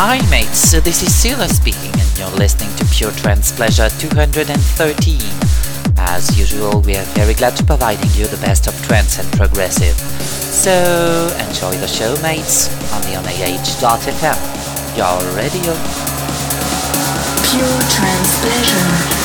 Hi mates, this is Sila speaking and you're listening to Pure Trance Pleasure 213. As usual, we are very glad to providing you the best of trance and progressive. So, enjoy the show mates, only on AH.fm, your radio. Pure Trance Pleasure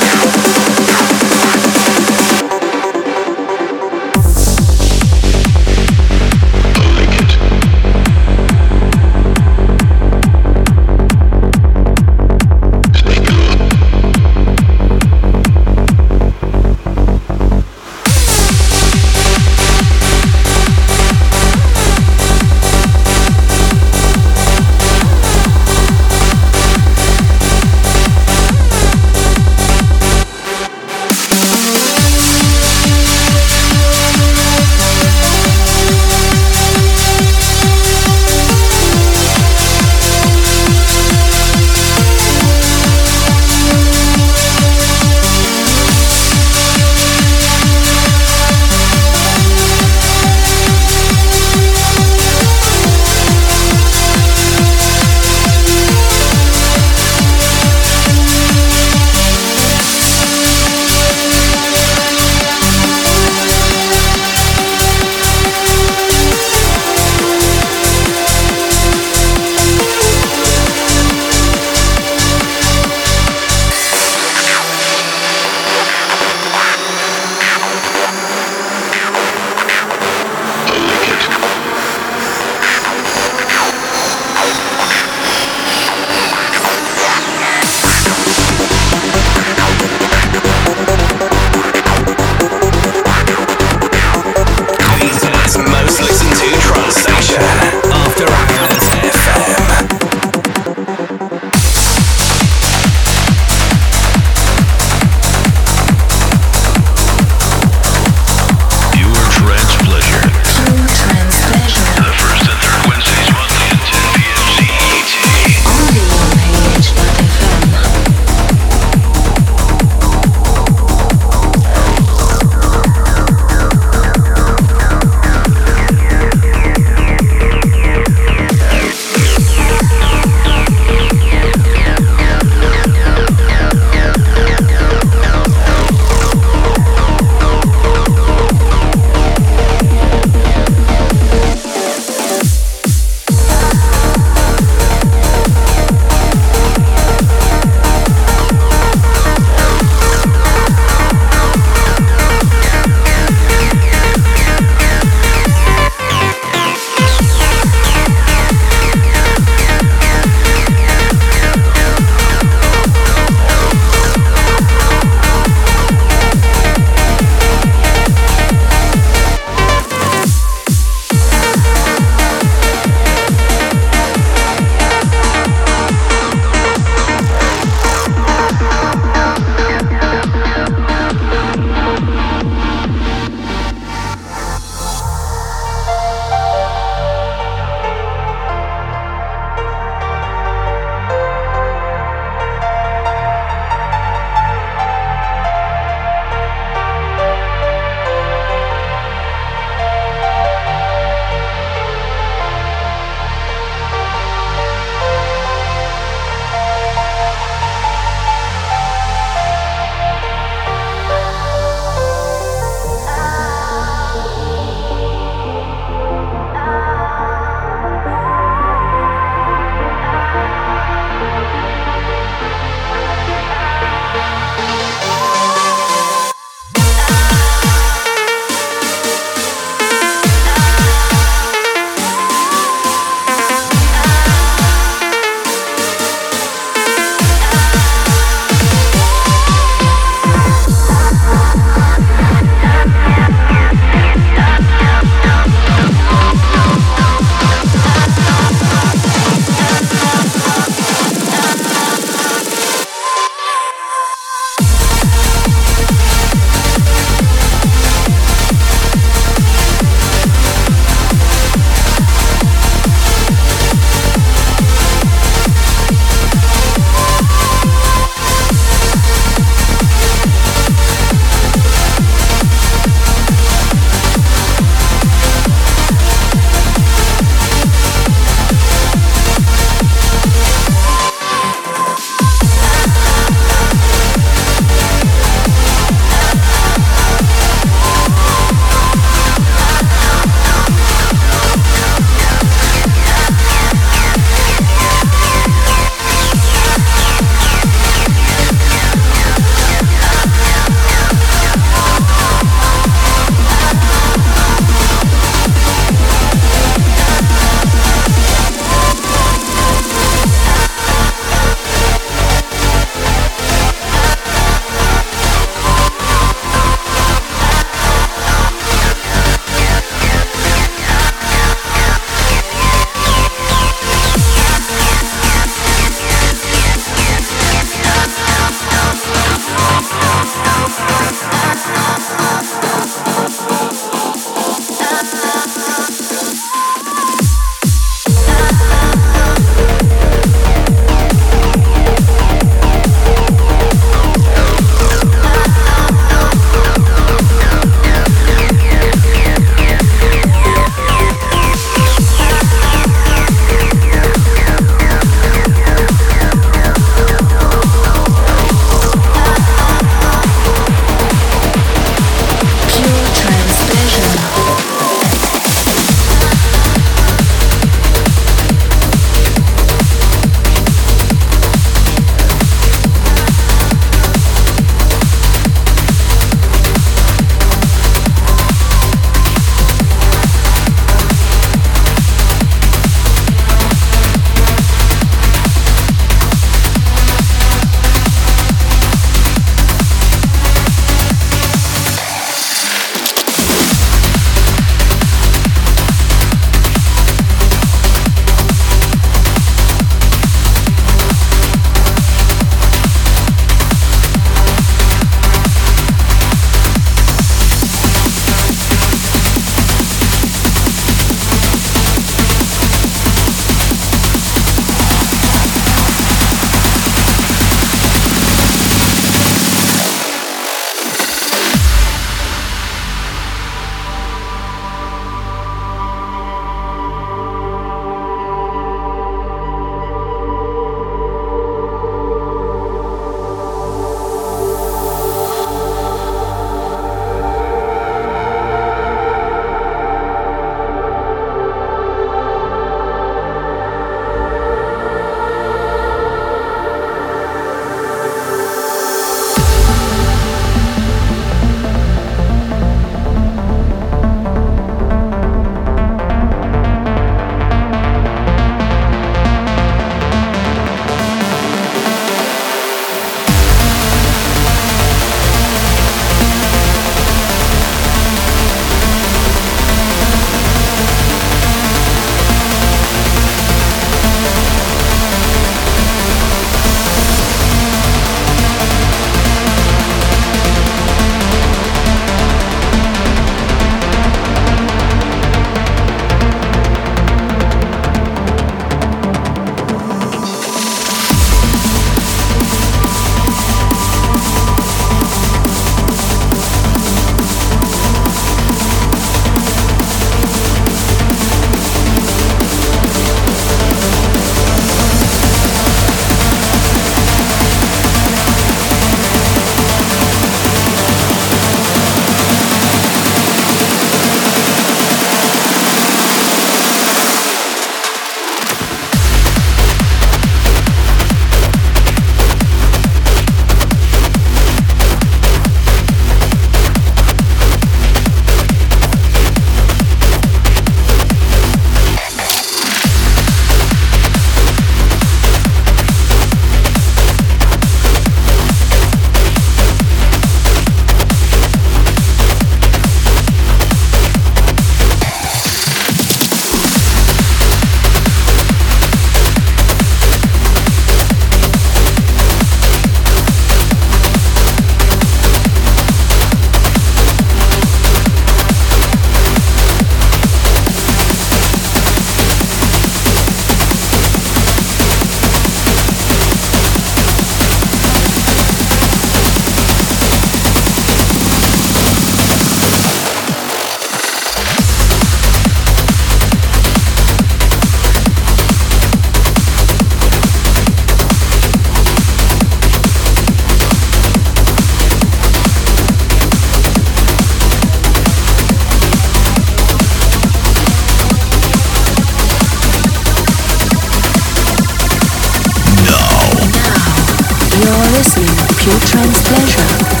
Pure Trance Pleasure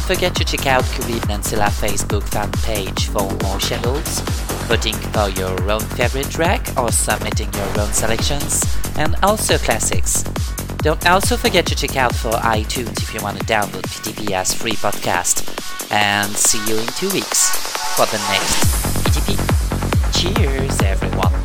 Don't forget to check out Kubib Nansila Facebook fan page for more schedules, voting for your own favorite track or submitting your own selections, and also classics. Don't also forget to check out for iTunes if you want to download PTP free podcast. And see you in two weeks for the next PTP. Cheers, everyone.